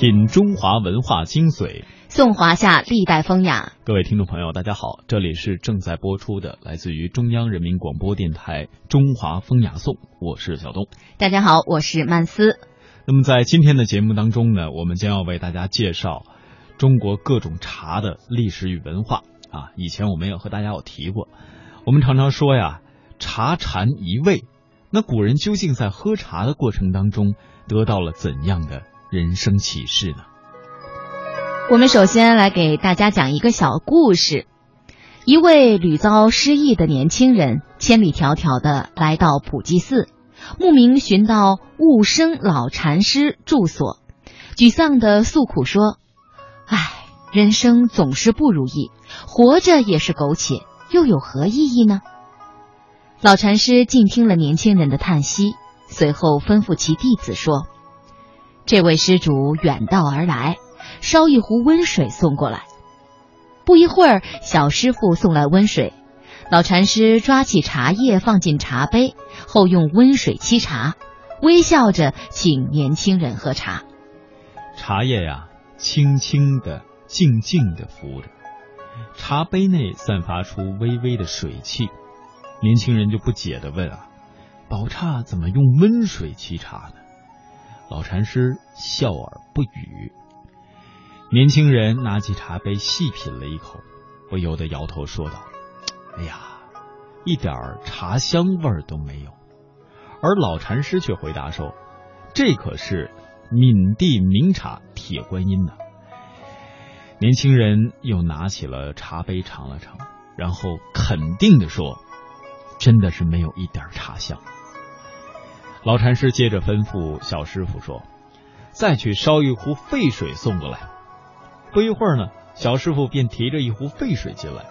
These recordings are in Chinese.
品中华文化精髓，颂华夏历代风雅。各位听众朋友，大家好，这里是正在播出的来自于中央人民广播电台《中华风雅颂》，我是小东。大家好，我是曼斯。那么在今天的节目当中呢，我们将要为大家介绍中国各种茶的历史与文化啊。以前我们也和大家有提过，我们常常说呀，茶禅一味。那古人究竟在喝茶的过程当中得到了怎样的人生启示呢？我们首先来给大家讲一个小故事。一位屡遭失意的年轻人，千里迢迢的来到普济寺，慕名寻到悟生老禅师住所，沮丧的诉苦说：“唉，人生总是不如意，活着也是苟且，又有何意义呢？”老禅师静听了年轻人的叹息，随后吩咐其弟子说：“这位施主远道而来，烧一壶温水送过来。”不一会儿，小师傅送来温水，老禅师抓起茶叶放进茶杯，后用温水沏茶，微笑着请年轻人喝茶。茶叶呀，轻轻的、静静的浮着，茶杯内散发出微微的水汽。年轻人就不解的问啊：“宝刹怎么用温水沏茶呢？”老禅师笑而不语。年轻人拿起茶杯细品了一口，不由得摇头说道：“哎呀，一点茶香味都没有。”而老禅师却回答说：“这可是闽地名茶铁观音呢。”年轻人又拿起了茶杯尝了尝，然后肯定的说。真的是没有一点茶香。老禅师接着吩咐小师傅说：“再去烧一壶沸水送过来。”不一会儿呢，小师傅便提着一壶沸水进来。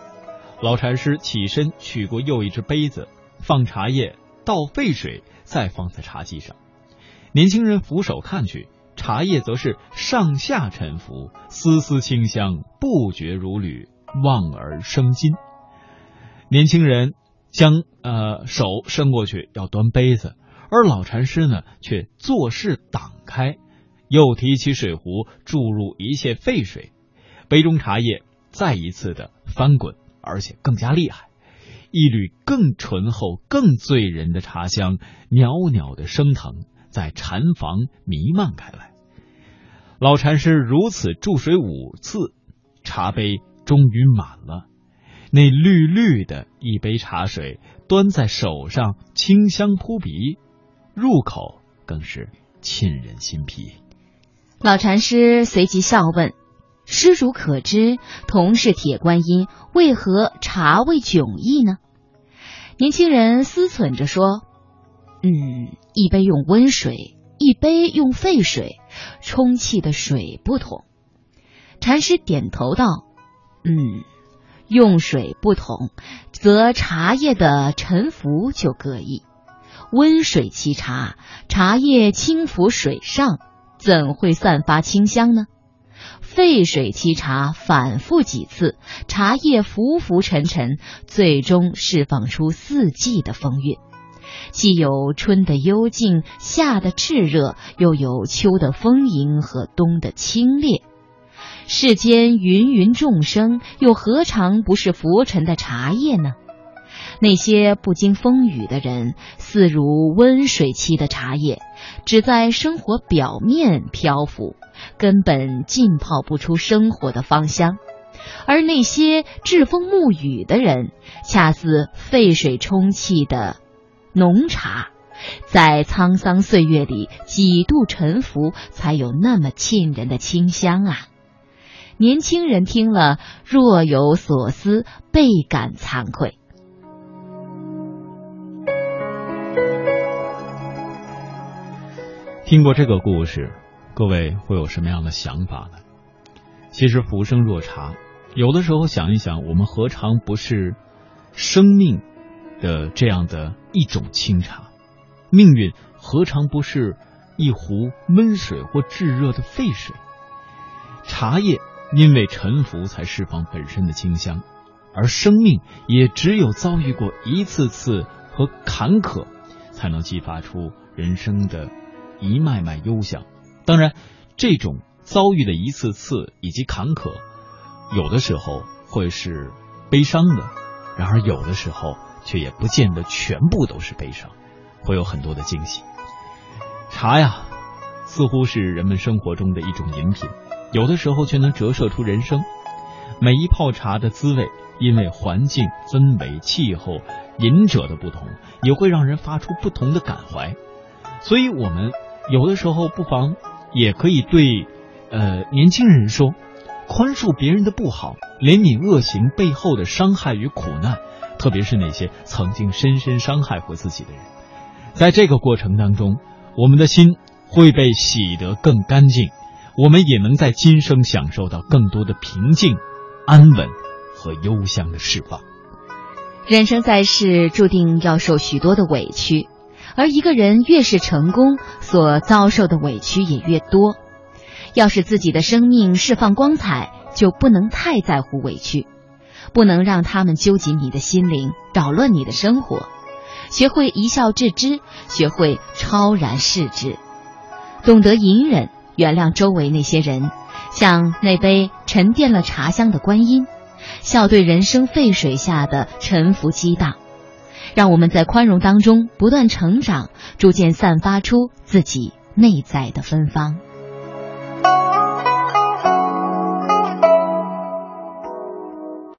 老禅师起身取过又一只杯子，放茶叶，倒沸水，再放在茶几上。年轻人俯首看去，茶叶则是上下沉浮，丝丝清香，不绝如缕，望而生津。年轻人。将呃手伸过去要端杯子，而老禅师呢却做事挡开，又提起水壶注入一切沸水，杯中茶叶再一次的翻滚，而且更加厉害，一缕更醇厚、更醉人的茶香袅袅的升腾，在禅房弥漫开来。老禅师如此注水五次，茶杯终于满了。那绿绿的一杯茶水端在手上，清香扑鼻，入口更是沁人心脾。老禅师随即笑问：“施主可知，同是铁观音，为何茶味迥异呢？”年轻人思忖着说：“嗯，一杯用温水，一杯用沸水，充气的水不同。”禅师点头道：“嗯。”用水不同，则茶叶的沉浮就各异。温水沏茶，茶叶轻浮水上，怎会散发清香呢？沸水沏茶，反复几次，茶叶浮浮沉沉，最终释放出四季的风韵，既有春的幽静，夏的炽热，又有秋的丰盈和冬的清冽。世间芸芸众生，又何尝不是浮沉的茶叶呢？那些不经风雨的人，似如温水沏的茶叶，只在生活表面漂浮，根本浸泡不出生活的芳香；而那些栉风沐雨的人，恰似沸水充气的浓茶，在沧桑岁月里几度沉浮，才有那么沁人的清香啊！年轻人听了，若有所思，倍感惭愧。听过这个故事，各位会有什么样的想法呢？其实浮生若茶，有的时候想一想，我们何尝不是生命的这样的一种清茶？命运何尝不是一壶温水或炙热的沸水？茶叶。因为沉浮才释放本身的清香，而生命也只有遭遇过一次次和坎坷，才能激发出人生的一脉脉幽香。当然，这种遭遇的一次次以及坎坷，有的时候会是悲伤的，然而有的时候却也不见得全部都是悲伤，会有很多的惊喜。茶呀，似乎是人们生活中的一种饮品，有的时候却能折射出人生。每一泡茶的滋味，因为环境、氛围、气候、饮者的不同，也会让人发出不同的感怀。所以，我们有的时候不妨也可以对，呃，年轻人说，宽恕别人的不好，怜悯恶行背后的伤害与苦难，特别是那些曾经深深伤害过自己的人。在这个过程当中，我们的心会被洗得更干净，我们也能在今生享受到更多的平静。安稳和幽香的释放。人生在世，注定要受许多的委屈，而一个人越是成功，所遭受的委屈也越多。要使自己的生命释放光彩，就不能太在乎委屈，不能让他们揪紧你的心灵，扰乱你的生活。学会一笑置之，学会超然视之，懂得隐忍，原谅周围那些人。像那杯沉淀了茶香的观音，笑对人生沸水下的沉浮激荡，让我们在宽容当中不断成长，逐渐散发出自己内在的芬芳。